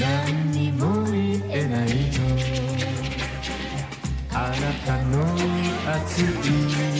何にも言えないのあなたの熱い